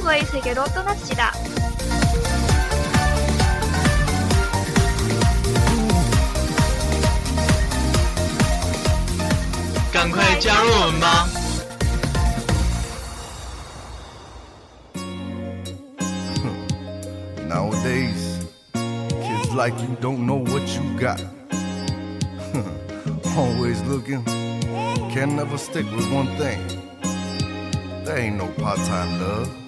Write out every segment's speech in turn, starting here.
한국어의 세계로 떠납시다. Nowadays, kids like you don't know what you got. Always looking, can never stick with one thing. There ain't no part time love.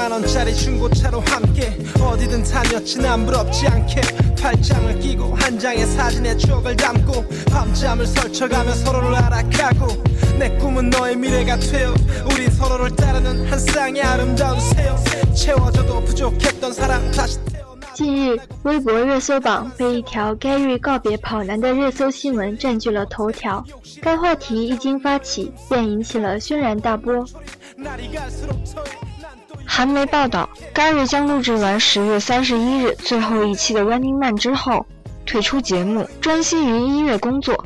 300만 원짜리 중고차로 함께 어디든 다녔지 난 부럽지 않게 팔짱을 끼고 한 장의 사진에 추억을 담고 밤잠을 설쳐가며 서로를 알아가고 내 꿈은 너의 미래가 되어 우린 서로를 따르는 한 쌍의 아름다운 새요 채워져도 부족했던 사랑 다시 태어나 近日，微博热搜榜被一条 Gary 告别跑男的热搜新闻占据了头条。该话题一经发起，便引起了轩然大波。 韩媒报道，Gary 将录制完十月三十一日最后一期的《Running Man》之后，退出节目，专心于音乐工作。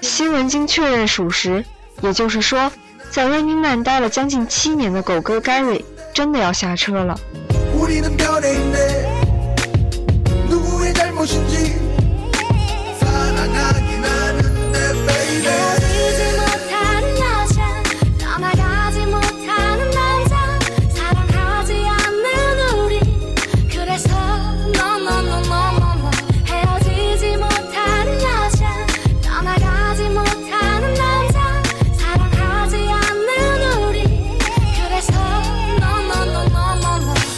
新闻经确认属实，也就是说，在《Running Man》待了将近七年的狗哥 Gary 真的要下车了。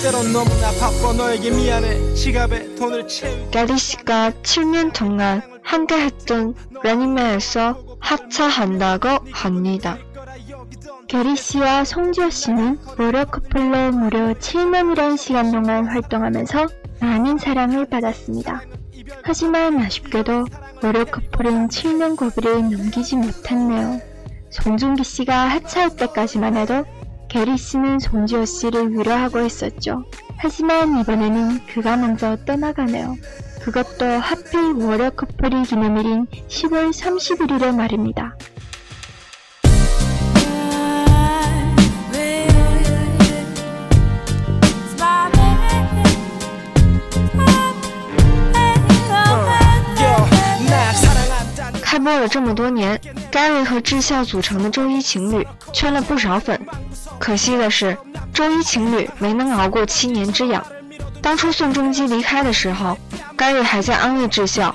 때론 너무나 바빠 너에게 미안해 지갑에 돈을 채우기 가리 씨가 7년 동안 함께 했던 러닝맨에서 합차한다고 합니다. 게리 씨와 송지효 씨는 무려 커플로 무려 7년이라는 시간 동안 활동하면서 많은 사랑을 받았습니다. 하지만 아쉽게도 무려 커플은 7년 고비를 넘기지 못했네요. 송중기 씨가 하차할 때까지만 해도 게리 씨는 송지효 씨를 위로하고 있었죠. 하지만 이번에는 그가 먼저 떠나가네요. 그것도 하필 월요 커플이 기념일인 10월 31일에 말입니다. 这么多年，Gary 和智孝组成的周一情侣圈了不少粉。可惜的是，周一情侣没能熬过七年之痒。当初宋仲基离开的时候，Gary 还在安慰智孝，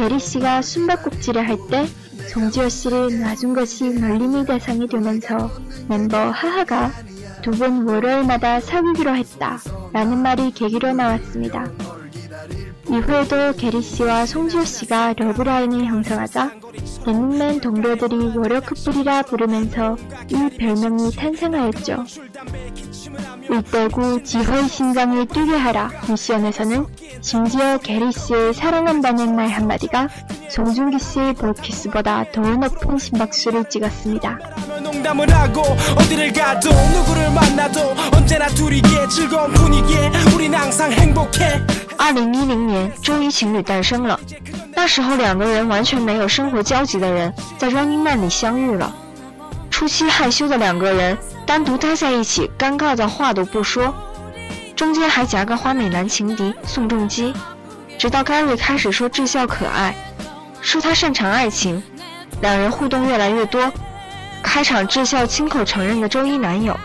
게리 씨가 숨바꼭질을 할때 송지효 씨를 놔준 것이 놀림의 대상이 되면서 멤버 하하가 두번 월요일마다 사귀기로 했다 라는 말이 계기로 나왔습니다. 이후에도 게리 씨와 송지효 씨가 러브라인을 형성하자 런닝맨 동료들이 월요 커플이라 부르면서 이 별명이 탄생하였죠. 일대구 지호의 심장을 뛰게 하라 미션에서는 심지어 게리 씨를 사랑한다는 말 한마디가 송중기 씨의 볼키스보다 더 높은 심박수를 찍었습니다. 농담을 하고 어디를 가도 누구를 만나도 언제나 둘이게 즐거운 분위기에 우린 항상 행복해 二零一零年，周一情侣诞生了。那时候，两个人完全没有生活交集的人，在 Running Man 里相遇了。初期害羞的两个人 单独待在一起，尴尬的话都不说，中间还夹个花美男情敌宋仲基。直到 Gary 开始说智孝可爱，说他擅长爱情，两人互动越来越多。开场智孝亲口承认的周一男友，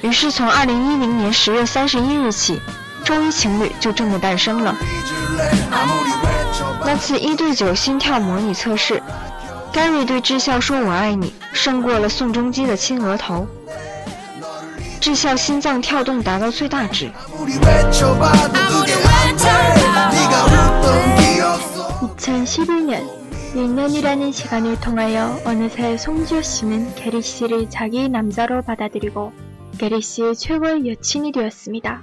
于是从二零一零年十月三十一日起。周一情侣就这么诞生了。那次一对九心跳模拟测试，Gary 对智孝说“我爱你”，胜过了宋仲基的亲额头。 智孝心脏跳动达到最大值。 2011년 1년이라는 시간을 통하여 어느새 송지효 씨는 게리 씨를 자기 남자로 받아들이고 게리 씨의 최고의 여친이 되었습니다.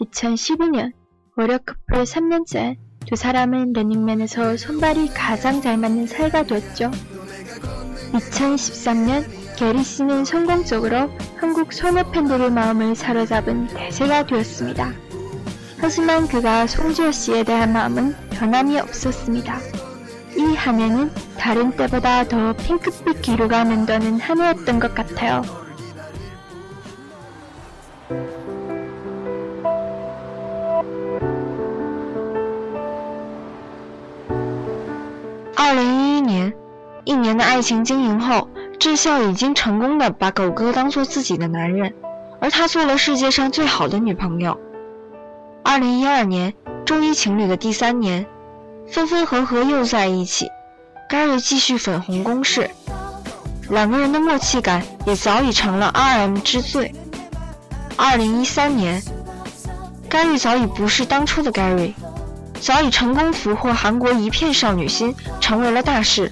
2012년 월요 커플 3년째 두 사람은 런닝맨에서 손발이 가장 잘 맞는 사이가 되었죠. 2013년 게리 씨는 성공적으로 한국 소녀 팬들의 마음을 사로잡은 대세가 되었습니다. 하지만 그가 송지효 씨에 대한 마음은 변함이 없었습니다. 이 한 해는 다른 때보다 더 핑크빛 기류가 맴도는 한 해였던 것 같아요. 二零一一年，一年的爱情经营后， 智孝已经成功的把狗哥当做自己的男人，而他做了世界上最好的女朋友。二零一二年，周一情侣的第三年，分分合合又在一起，Gary 继续粉红攻势，两个人的默契感也早已成了 RM 之最。二零一三年，Gary 早已不是当初的 Gary。早已成功俘获韩国一片少女心，成为了大事。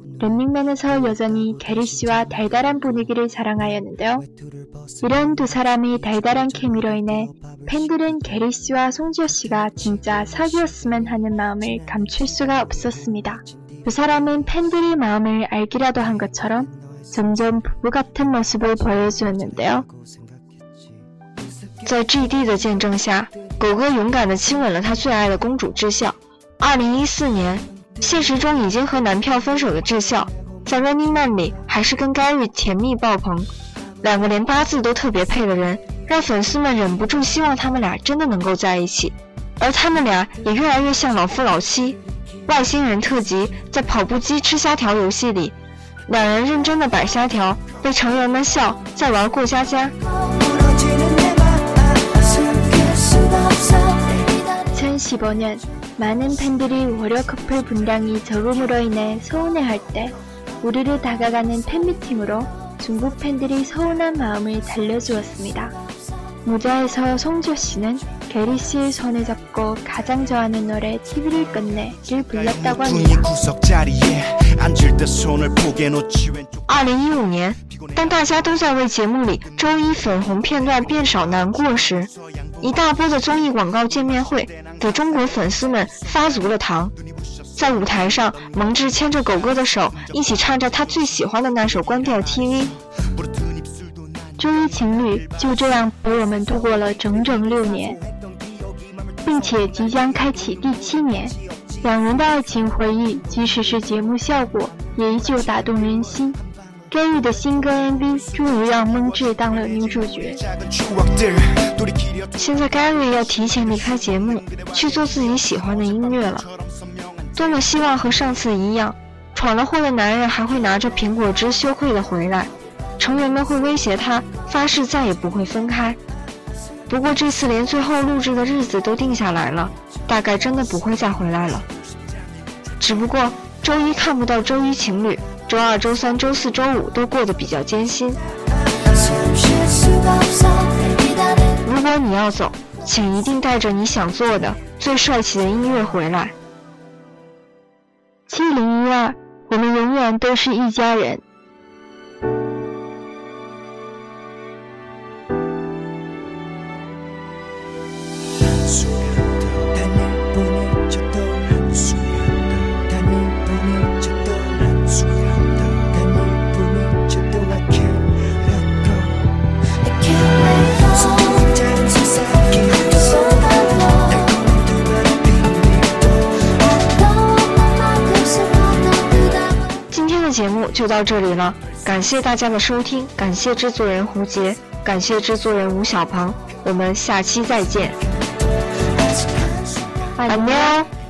런닝맨에서 여전히 게리 씨와 달달한 분위기를 자랑하였는데요. 이런 두 사람의 달달한 케미로 인해 팬들은 게리 씨와 송지효 씨가 진짜 사귀었으면 하는 마음을 감출 수가 없었습니다. 두 사람은 팬들의 마음을 알기라도 한 것처럼 점점 부부 같은 모습을 보여주었는데요. 在 GD 的见证下，狗哥勇敢地亲吻了他最爱的公主智孝。二零一四年， 现实中已经和男票分手的智孝，在 Running Man 里还是跟 Gary 甜蜜爆棚，两个连八字都特别配的人，让粉丝们忍不住希望他们俩真的能够在一起。而他们俩也越来越像老夫老妻。外星人特辑在跑步机吃虾条游戏里，两人认真的摆虾条，被成员们笑在玩过家家。2015년 많은 팬들이 월요 커플 분량이 적음으로 인해 서운해할 때 우리를 다가가는 팬미팅으로 중국 팬들이 서운한 마음을 달래주었습니다. 무대에서 송지효 씨는 게리 씨의 손을 잡고 가장 좋아하는 노래 TV를 끝내를 불렀다고 합니다. 二零一五年 当大家都在为节目里周一粉红片段变少难过时， 一大波的综艺广告见面会给中国粉丝们发足了糖。在舞台上，蒙智牵着狗哥的手，一起唱着他最喜欢的那首《关掉 TV》。周一情侣就这样陪我们度过了整整六年，并且即将开启第七年。两人的爱情回忆，即使是节目效果，也依旧打动人心。Gary 的新歌 MV 终于让蒙智当了女主角。现在 Gary 要提前离开节目，去做自己喜欢的音乐了。多么希望和上次一样，闯了祸的男人还会拿着苹果汁羞愧的回来。成员们会威胁他，发誓再也不会分开。不过这次连最后录制的日子都定下来了，大概真的不会再回来了。只不过周一看不到周一情侣，周二、周三、周四周五都过得比较艰辛。如果你要走，请一定带着你想做的最帅气的音乐回来。七零一二，我们永远都是一家人。就到这里了，感谢大家的收听，感谢制作人胡杰，感谢制作人吴小鹏，我们下期再见，拜拜。